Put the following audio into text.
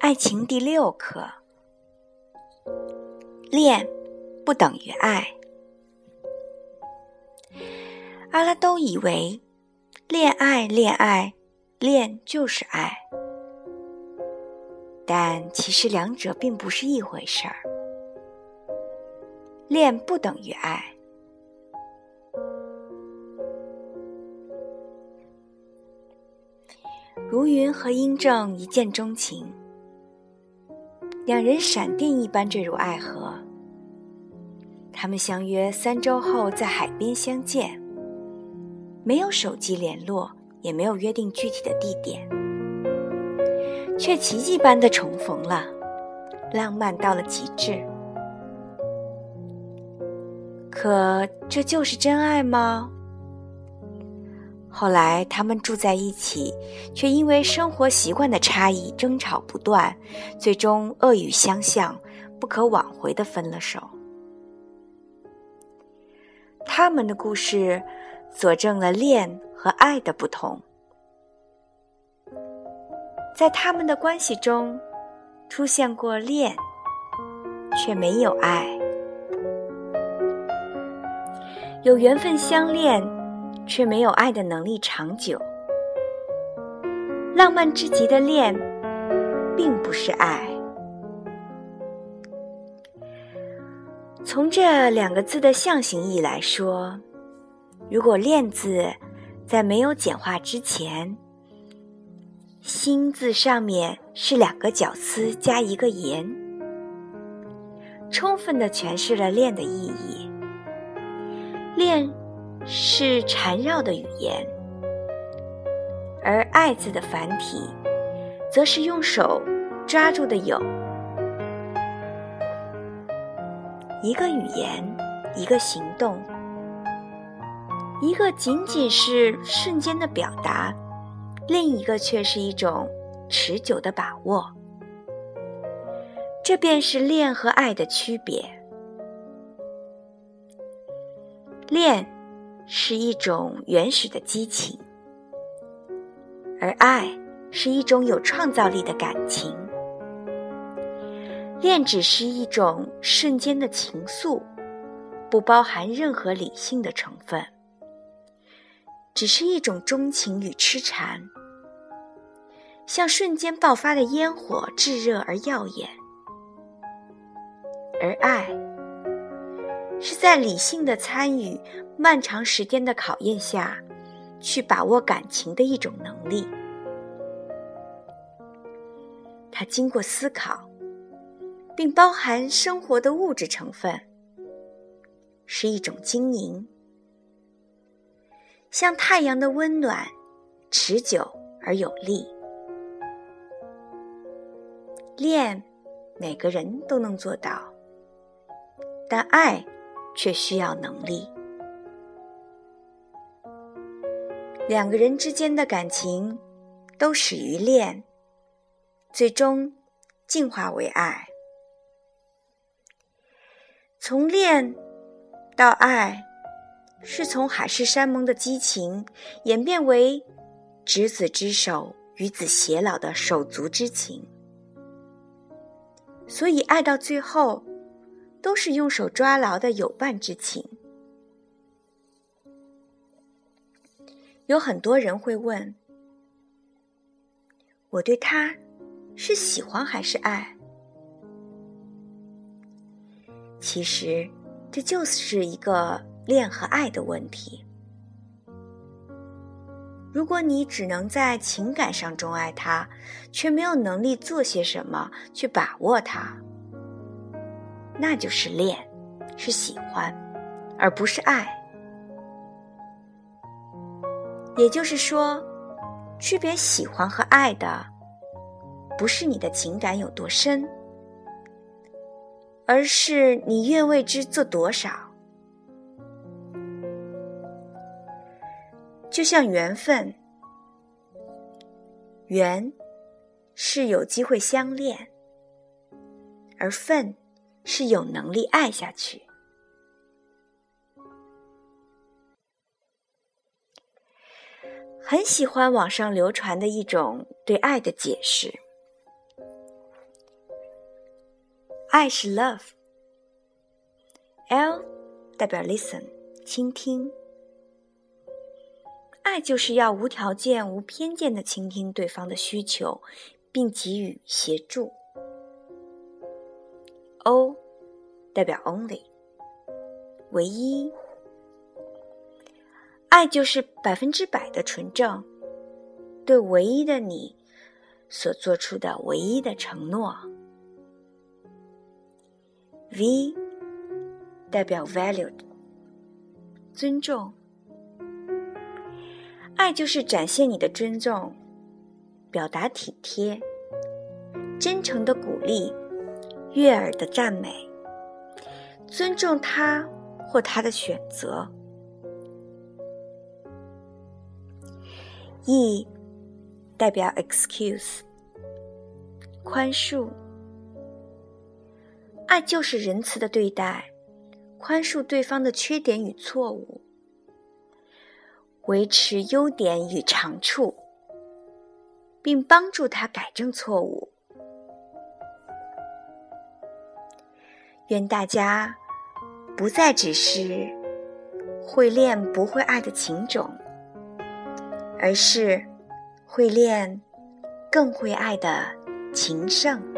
爱情第六课：恋不等于爱。阿拉都以为，恋爱、恋爱、恋就是爱，但其实两者并不是一回事儿。恋不等于爱。如云和殷正一见钟情。两人闪电一般坠入爱河。他们相约三周后在海边相见，没有手机联络，也没有约定具体的地点，却奇迹般的重逢了，浪漫到了极致。可这就是真爱吗？后来，他们住在一起，却因为生活习惯的差异争吵不断，最终恶语相向，不可挽回的分了手。他们的故事佐证了恋和爱的不同，在他们的关系中出现过恋，却没有爱，有缘分相恋。却没有爱的能力长久。浪漫之极的恋，并不是爱。从这两个字的象形意来说，如果“恋”字在没有简化之前，“心”字上面是两个绞丝加一个“言”，充分的诠释了“恋”的意义。恋。是缠绕的语言，而“爱”字的繁体，则是用手抓住的有。一个语言，一个行动，一个仅仅是瞬间的表达，另一个却是一种持久的把握。这便是恋和爱的区别。恋。是一种原始的激情，而爱是一种有创造力的感情。恋只是一种瞬间的情愫，不包含任何理性的成分，只是一种钟情与痴缠，像瞬间爆发的烟火，炙热而耀眼。而爱。是在理性的参与、漫长时间的考验下，去把握感情的一种能力。它经过思考，并包含生活的物质成分，是一种经营，像太阳的温暖，持久而有力。恋，每个人都能做到，但爱。却需要能力。两个人之间的感情都始于恋，最终进化为爱。从恋到爱，是从海誓山盟的激情演变为执子之手与子偕老的手足之情。所以，爱到最后。都是用手抓牢的友伴之情。有很多人会问：我对他是喜欢还是爱？其实，这就是一个恋和爱的问题。如果你只能在情感上钟爱他，却没有能力做些什么去把握他。那就是恋，是喜欢，而不是爱。也就是说，区别喜欢和爱的，不是你的情感有多深，而是你愿为之做多少。就像缘分，缘是有机会相恋，而分。是有能力爱下去。很喜欢网上流传的一种对爱的解释：爱是 love，L 代表 listen，倾听。爱就是要无条件、无偏见的倾听对方的需求，并给予协助。O 代表 only，唯一。爱就是百分之百的纯正，对唯一的你所做出的唯一的承诺。V 代表 valued，尊重。爱就是展现你的尊重，表达体贴，真诚的鼓励，悦耳的赞美，尊重他或他的选择。E 代表 excuse，宽恕。爱就是仁慈的对待，宽恕对方的缺点与错误。维持优点与长处，并帮助他改正错误。愿大家不再只是会练不会爱的情种，而是会练更会爱的情圣。